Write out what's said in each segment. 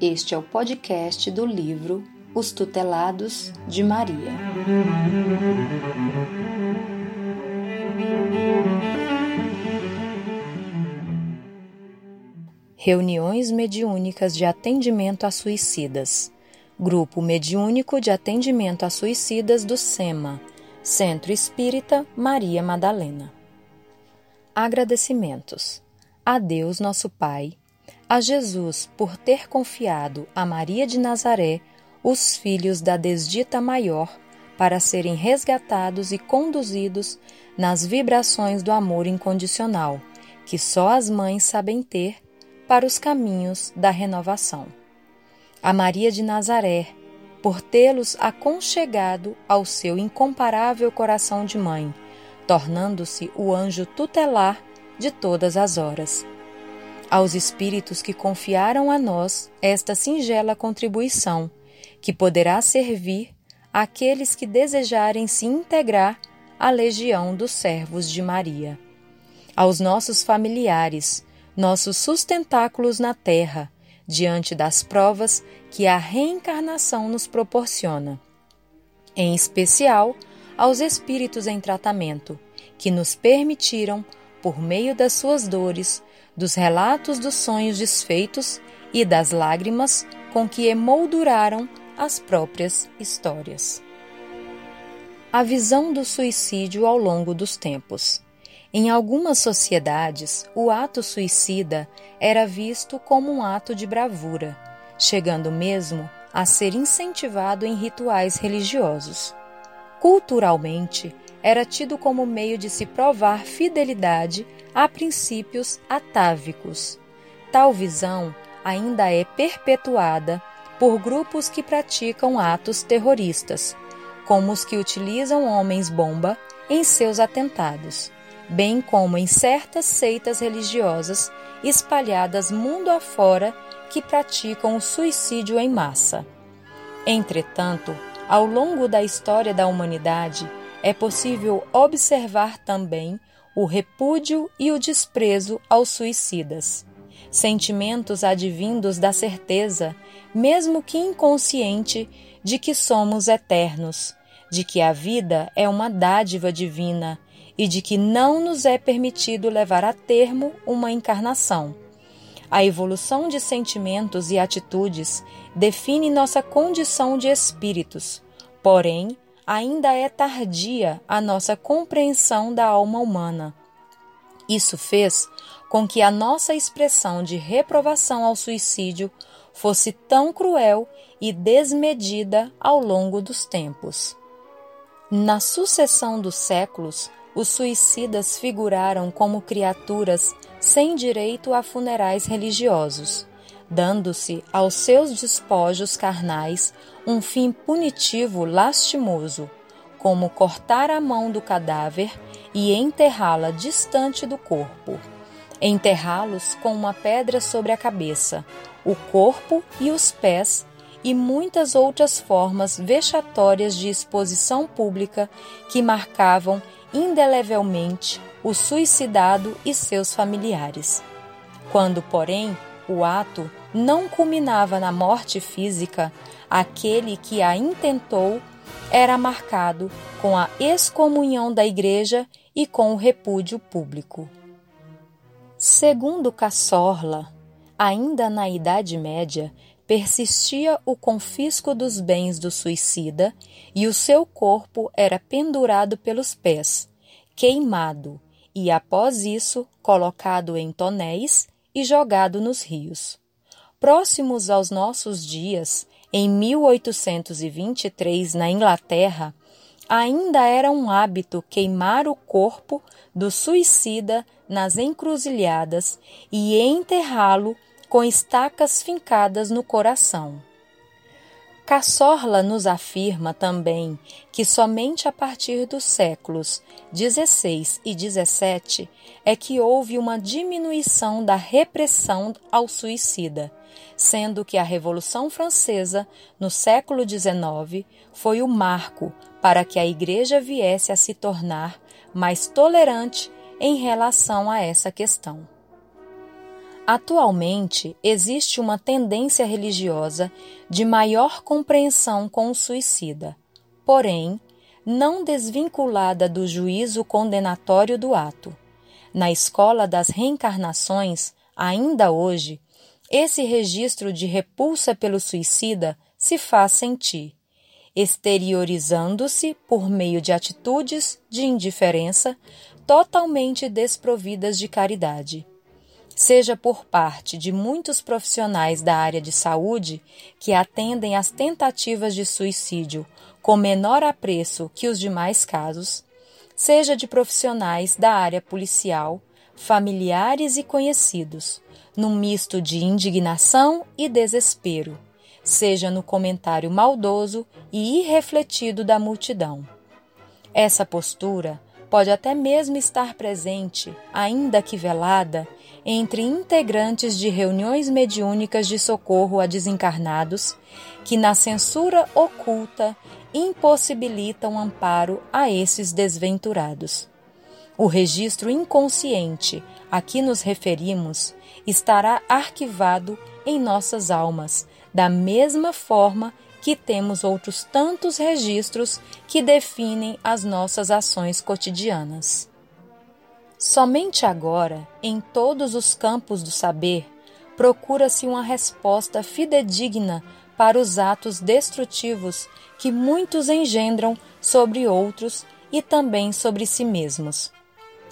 Este é o podcast do livro Os Tutelados de Maria. Reuniões mediúnicas de atendimento a suicidas. Grupo Mediúnico de Atendimento a Suicidas do SEMA, Centro Espírita Maria Madalena. Agradecimentos. A Deus, nosso Pai, a Jesus por ter confiado a Maria de Nazaré os filhos da desdita maior para serem resgatados e conduzidos nas vibrações do amor incondicional, que só as mães sabem ter, para os caminhos da renovação. A Maria de Nazaré, por tê-los aconchegado ao seu incomparável coração de mãe, tornando-se o anjo tutelar de todas as horas. Aos espíritos que confiaram a nós esta singela contribuição, que poderá servir àqueles que desejarem se integrar à legião dos servos de Maria. Aos nossos familiares, nossos sustentáculos na terra, diante das provas que a reencarnação nos proporciona. Em especial, aos espíritos em tratamento, que nos permitiram, por meio das suas dores, dos relatos dos sonhos desfeitos e das lágrimas com que emolduraram as próprias histórias. A visão do suicídio ao longo dos tempos. Em algumas sociedades, o ato suicida era visto como um ato de bravura, chegando mesmo a ser incentivado em rituais religiosos. Culturalmente, era tido como meio de se provar fidelidade a princípios atávicos. Tal visão ainda é perpetuada por grupos que praticam atos terroristas, como os que utilizam homens-bomba em seus atentados, bem como em certas seitas religiosas espalhadas mundo afora que praticam o suicídio em massa. Entretanto, ao longo da história da humanidade, é possível observar também o repúdio e o desprezo aos suicidas. Sentimentos advindos da certeza, mesmo que inconsciente, de que somos eternos, de que a vida é uma dádiva divina e de que não nos é permitido levar a termo uma encarnação. A evolução de sentimentos e atitudes define nossa condição de espíritos, porém, ainda é tardia a nossa compreensão da alma humana. Isso fez com que a nossa expressão de reprovação ao suicídio fosse tão cruel e desmedida ao longo dos tempos. Na sucessão dos séculos, os suicidas figuraram como criaturas sem direito a funerais religiosos, dando-se aos seus despojos carnais um fim punitivo lastimoso, como cortar a mão do cadáver e enterrá-la distante do corpo. Enterrá-los com uma pedra sobre a cabeça, o corpo e os pés e muitas outras formas vexatórias de exposição pública que marcavam indelevelmente o suicidado e seus familiares. Quando, porém, o ato não culminava na morte física, aquele que a intentou era marcado com a excomunhão da Igreja e com o repúdio público. Segundo Cassorla, ainda na Idade Média, persistia o confisco dos bens do suicida e o seu corpo era pendurado pelos pés, queimado e, após isso, colocado em tonéis e jogado nos rios. Próximos aos nossos dias, em 1823, na Inglaterra, ainda era um hábito queimar o corpo do suicida nas encruzilhadas e enterrá-lo com estacas fincadas no coração. Cassorla nos afirma também que somente a partir dos séculos XVI e XVII é que houve uma diminuição da repressão ao suicida, sendo que a Revolução Francesa, no século XIX, foi o marco para que a Igreja viesse a se tornar mais tolerante em relação a essa questão. Atualmente, existe uma tendência religiosa de maior compreensão com o suicida, porém, não desvinculada do juízo condenatório do ato. Na escola das reencarnações, ainda hoje, esse registro de repulsa pelo suicida se faz sentir, exteriorizando-se por meio de atitudes de indiferença totalmente desprovidas de caridade. Seja por parte de muitos profissionais da área de saúde que atendem às tentativas de suicídio com menor apreço que os demais casos, seja de profissionais da área policial, familiares e conhecidos, num misto de indignação e desespero, seja no comentário maldoso e irrefletido da multidão. Essa postura pode até mesmo estar presente, ainda que velada, entre integrantes de reuniões mediúnicas de socorro a desencarnados, que na censura oculta impossibilitam amparo a esses desventurados. O registro inconsciente a que nos referimos estará arquivado em nossas almas, da mesma forma que temos outros tantos registros que definem as nossas ações cotidianas. Somente agora, em todos os campos do saber, procura-se uma resposta fidedigna para os atos destrutivos que muitos engendram sobre outros e também sobre si mesmos.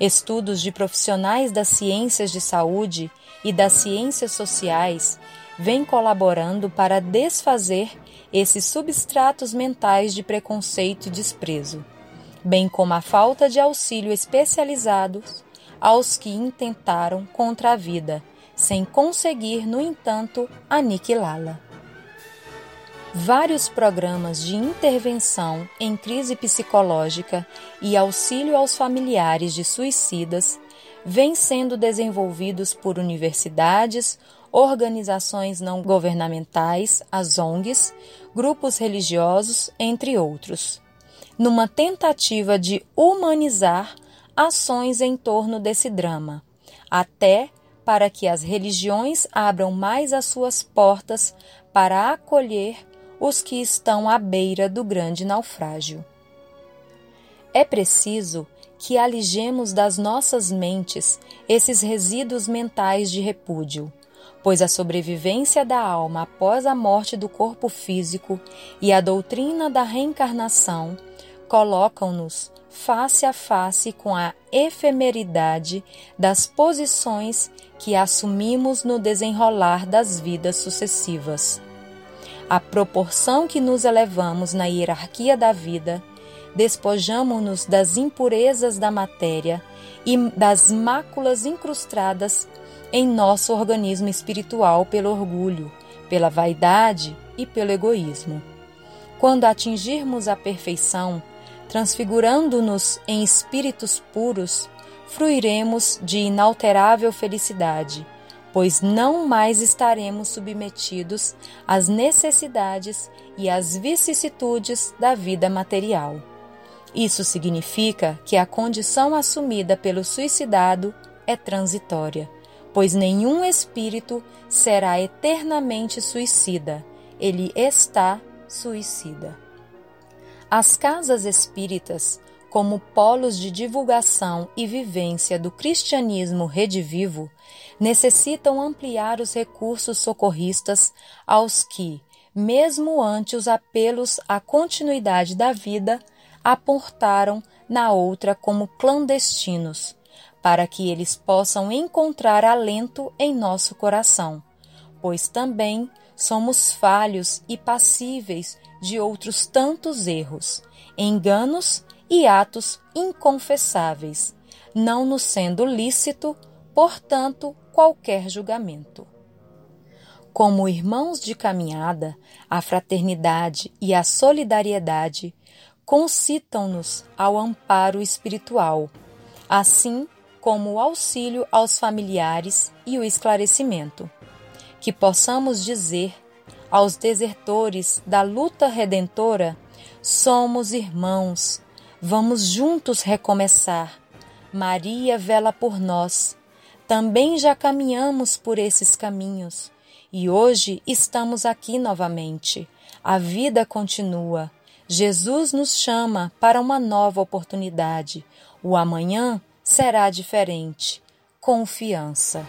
Estudos de profissionais das ciências de saúde e das ciências sociais vêm colaborando para desfazer esses substratos mentais de preconceito e desprezo bem como a falta de auxílio especializado aos que intentaram contra a vida, sem conseguir, no entanto, aniquilá-la. Vários programas de intervenção em crise psicológica e auxílio aos familiares de suicidas vêm sendo desenvolvidos por universidades, organizações não governamentais, as ONGs, grupos religiosos, entre outros numa tentativa de humanizar ações em torno desse drama, até para que as religiões abram mais as suas portas para acolher os que estão à beira do grande naufrágio. É preciso que alijemos das nossas mentes esses resíduos mentais de repúdio, pois a sobrevivência da alma após a morte do corpo físico e a doutrina da reencarnação colocam-nos face a face com a efemeridade das posições que assumimos no desenrolar das vidas sucessivas. À proporção que nos elevamos na hierarquia da vida, despojamo-nos das impurezas da matéria e das máculas incrustadas em nosso organismo espiritual pelo orgulho, pela vaidade e pelo egoísmo. Quando atingirmos a perfeição, transfigurando-nos em espíritos puros, fruiremos de inalterável felicidade, pois não mais estaremos submetidos às necessidades e às vicissitudes da vida material. Isso significa que a condição assumida pelo suicidado é transitória, pois nenhum espírito será eternamente suicida, ele está suicida. As casas espíritas, como polos de divulgação e vivência do cristianismo redivivo, necessitam ampliar os recursos socorristas aos que, mesmo ante os apelos à continuidade da vida, aportaram na outra como clandestinos, para que eles possam encontrar alento em nosso coração, pois também somos falhos e passíveis de outros tantos erros, enganos e atos inconfessáveis, não nos sendo lícito, portanto, qualquer julgamento. Como irmãos de caminhada, a fraternidade e a solidariedade concitam-nos ao amparo espiritual, assim como o auxílio aos familiares e o esclarecimento. Que possamos dizer aos desertores da luta redentora, somos irmãos, vamos juntos recomeçar. Maria vela por nós, Também já caminhamos por esses caminhos e hoje estamos aqui novamente. A vida continua. Jesus nos chama para uma nova oportunidade. O amanhã será diferente. Confiança.